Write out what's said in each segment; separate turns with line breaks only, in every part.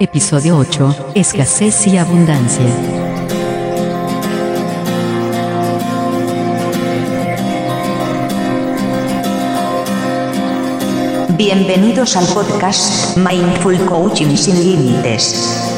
Episodio 8. Escasez y abundancia.
Bienvenidos al podcast Mindful Coaching sin Límites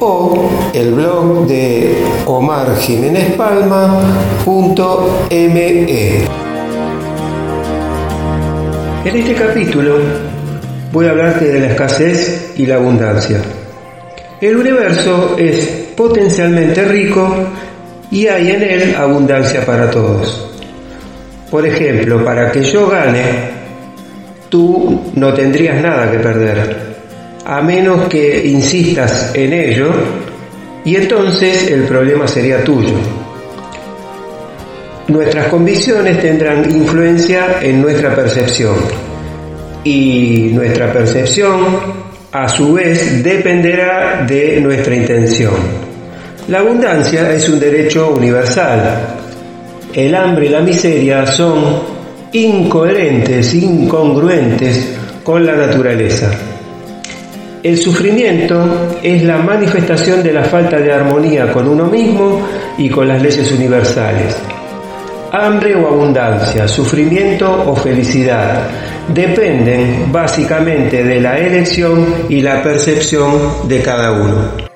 o el blog de omarjiménezpalma.me. En este capítulo voy a hablarte de la escasez y la abundancia. El universo es potencialmente rico y hay en él abundancia para todos. Por ejemplo, para que yo gane, tú no tendrías nada que perder, a menos que insistas en ello y entonces el problema sería tuyo. Nuestras convicciones tendrán influencia en nuestra percepción y nuestra percepción a su vez dependerá de nuestra intención. La abundancia es un derecho universal. El hambre y la miseria son incoherentes, incongruentes con la naturaleza. El sufrimiento es la manifestación de la falta de armonía con uno mismo y con las leyes universales. Hambre o abundancia, sufrimiento o felicidad, dependen básicamente de la elección y la percepción de cada uno.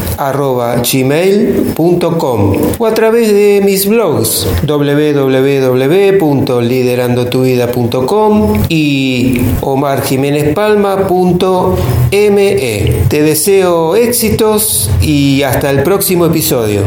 gmail.com o a través de mis blogs www.liderandotuvida.com y omarjiménezpalma.me. Te deseo éxitos y hasta el próximo episodio.